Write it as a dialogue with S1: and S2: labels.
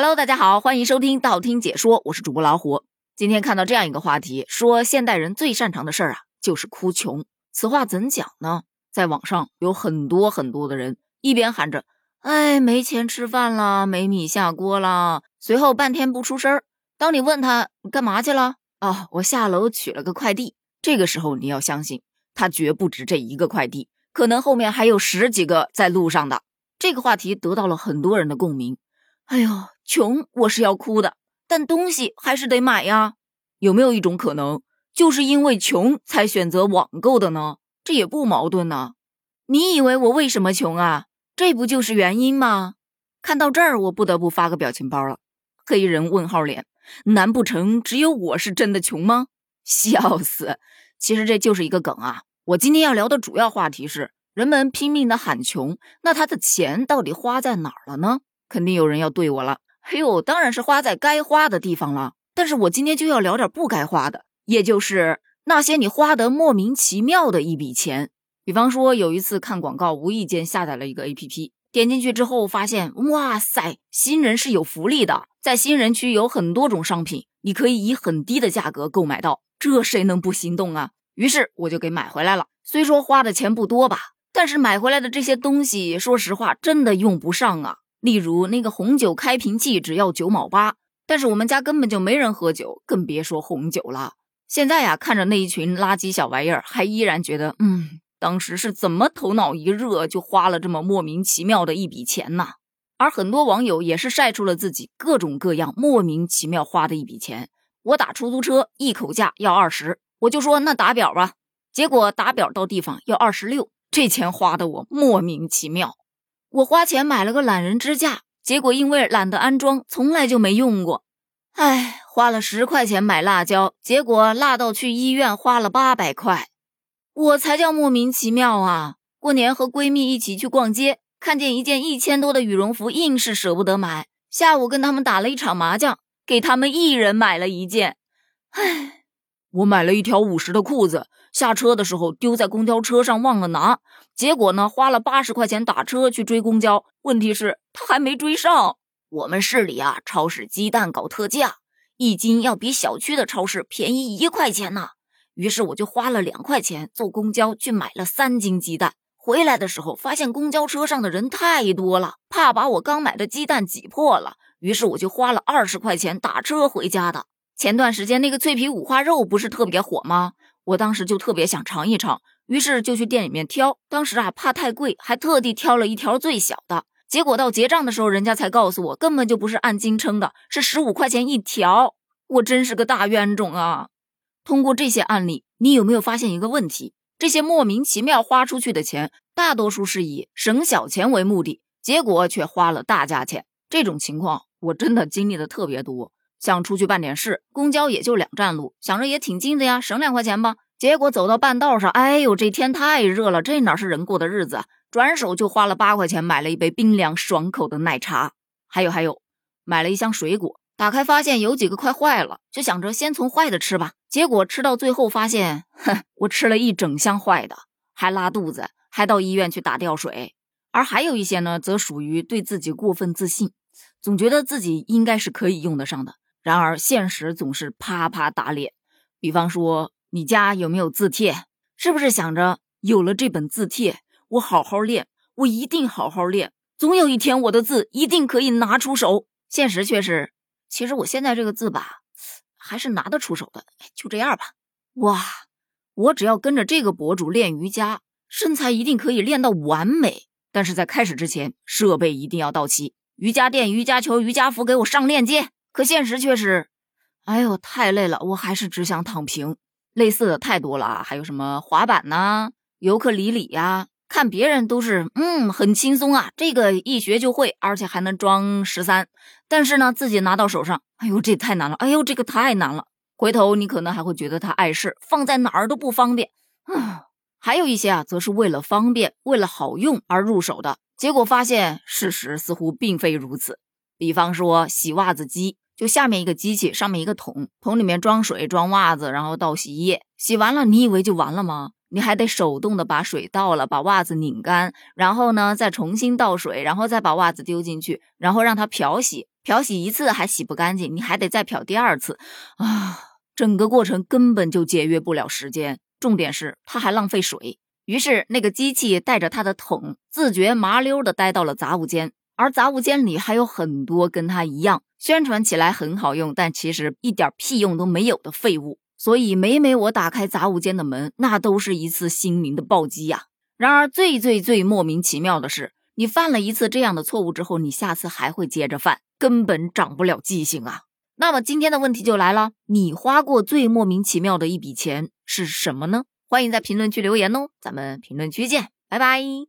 S1: Hello，大家好，欢迎收听道听解说，我是主播老虎。今天看到这样一个话题，说现代人最擅长的事儿啊，就是哭穷。此话怎讲呢？在网上有很多很多的人一边喊着“哎，没钱吃饭了，没米下锅了”，随后半天不出声儿。当你问他干嘛去了？哦，我下楼取了个快递。这个时候你要相信，他绝不止这一个快递，可能后面还有十几个在路上的。这个话题得到了很多人的共鸣。哎呦！穷，我是要哭的，但东西还是得买呀。有没有一种可能，就是因为穷才选择网购的呢？这也不矛盾呢。你以为我为什么穷啊？这不就是原因吗？看到这儿，我不得不发个表情包了，黑人问号脸。难不成只有我是真的穷吗？笑死！其实这就是一个梗啊。我今天要聊的主要话题是，人们拼命的喊穷，那他的钱到底花在哪儿了呢？肯定有人要对我了。哎呦，当然是花在该花的地方了。但是我今天就要聊点不该花的，也就是那些你花得莫名其妙的一笔钱。比方说，有一次看广告，无意间下载了一个 APP，点进去之后发现，哇塞，新人是有福利的，在新人区有很多种商品，你可以以很低的价格购买到，这谁能不心动啊？于是我就给买回来了。虽说花的钱不多吧，但是买回来的这些东西，说实话，真的用不上啊。例如那个红酒开瓶器只要九毛八，但是我们家根本就没人喝酒，更别说红酒了。现在呀，看着那一群垃圾小玩意儿，还依然觉得，嗯，当时是怎么头脑一热就花了这么莫名其妙的一笔钱呢？而很多网友也是晒出了自己各种各样莫名其妙花的一笔钱。我打出租车一口价要二十，我就说那打表吧，结果打表到地方要二十六，这钱花的我莫名其妙。我花钱买了个懒人支架，结果因为懒得安装，从来就没用过。唉，花了十块钱买辣椒，结果辣到去医院花了八百块。我才叫莫名其妙啊！过年和闺蜜一起去逛街，看见一件一千多的羽绒服，硬是舍不得买。下午跟他们打了一场麻将，给他们一人买了一件。唉，我买了一条五十的裤子。下车的时候丢在公交车上忘了拿，结果呢花了八十块钱打车去追公交，问题是他还没追上。我们市里啊，超市鸡蛋搞特价，一斤要比小区的超市便宜一块钱呢。于是我就花了两块钱坐公交去买了三斤鸡蛋。回来的时候发现公交车上的人太多了，怕把我刚买的鸡蛋挤破了，于是我就花了二十块钱打车回家的。前段时间那个脆皮五花肉不是特别火吗？我当时就特别想尝一尝，于是就去店里面挑。当时啊，怕太贵，还特地挑了一条最小的。结果到结账的时候，人家才告诉我，根本就不是按斤称的，是十五块钱一条。我真是个大冤种啊！通过这些案例，你有没有发现一个问题？这些莫名其妙花出去的钱，大多数是以省小钱为目的，结果却花了大价钱。这种情况我真的经历的特别多。想出去办点事，公交也就两站路，想着也挺近的呀，省两块钱吧。结果走到半道上，哎呦，这天太热了，这哪是人过的日子啊？转手就花了八块钱买了一杯冰凉爽口的奶茶。还有还有，买了一箱水果，打开发现有几个快坏了，就想着先从坏的吃吧。结果吃到最后发现，哼，我吃了一整箱坏的，还拉肚子，还到医院去打吊水。而还有一些呢，则属于对自己过分自信，总觉得自己应该是可以用得上的。然而现实总是啪啪打脸，比方说你家有没有字帖？是不是想着有了这本字帖，我好好练，我一定好好练，总有一天我的字一定可以拿出手。现实却是，其实我现在这个字吧，还是拿得出手的。就这样吧。哇，我只要跟着这个博主练瑜伽，身材一定可以练到完美。但是在开始之前，设备一定要到齐，瑜伽垫、瑜伽球、瑜伽服，给我上链接。可现实却是，哎呦，太累了，我还是只想躺平。类似的太多了啊，还有什么滑板呐、尤克里里呀？看别人都是，嗯，很轻松啊，这个一学就会，而且还能装十三。但是呢，自己拿到手上，哎呦，这太难了，哎呦，这个太难了。回头你可能还会觉得它碍事，放在哪儿都不方便。啊，还有一些啊，则是为了方便、为了好用而入手的，结果发现事实似乎并非如此。比方说洗袜子机。就下面一个机器，上面一个桶，桶里面装水、装袜子，然后倒洗衣液。洗完了，你以为就完了吗？你还得手动的把水倒了，把袜子拧干，然后呢再重新倒水，然后再把袜子丢进去，然后让它漂洗。漂洗一次还洗不干净，你还得再漂第二次啊！整个过程根本就节约不了时间，重点是它还浪费水。于是那个机器带着它的桶，自觉麻溜的待到了杂物间，而杂物间里还有很多跟它一样，宣传起来很好用，但其实一点屁用都没有的废物。所以每每我打开杂物间的门，那都是一次心灵的暴击呀。然而最最最莫名其妙的是，你犯了一次这样的错误之后，你下次还会接着犯，根本长不了记性啊。那么今天的问题就来了，你花过最莫名其妙的一笔钱是什么呢？欢迎在评论区留言哦，咱们评论区见，拜拜。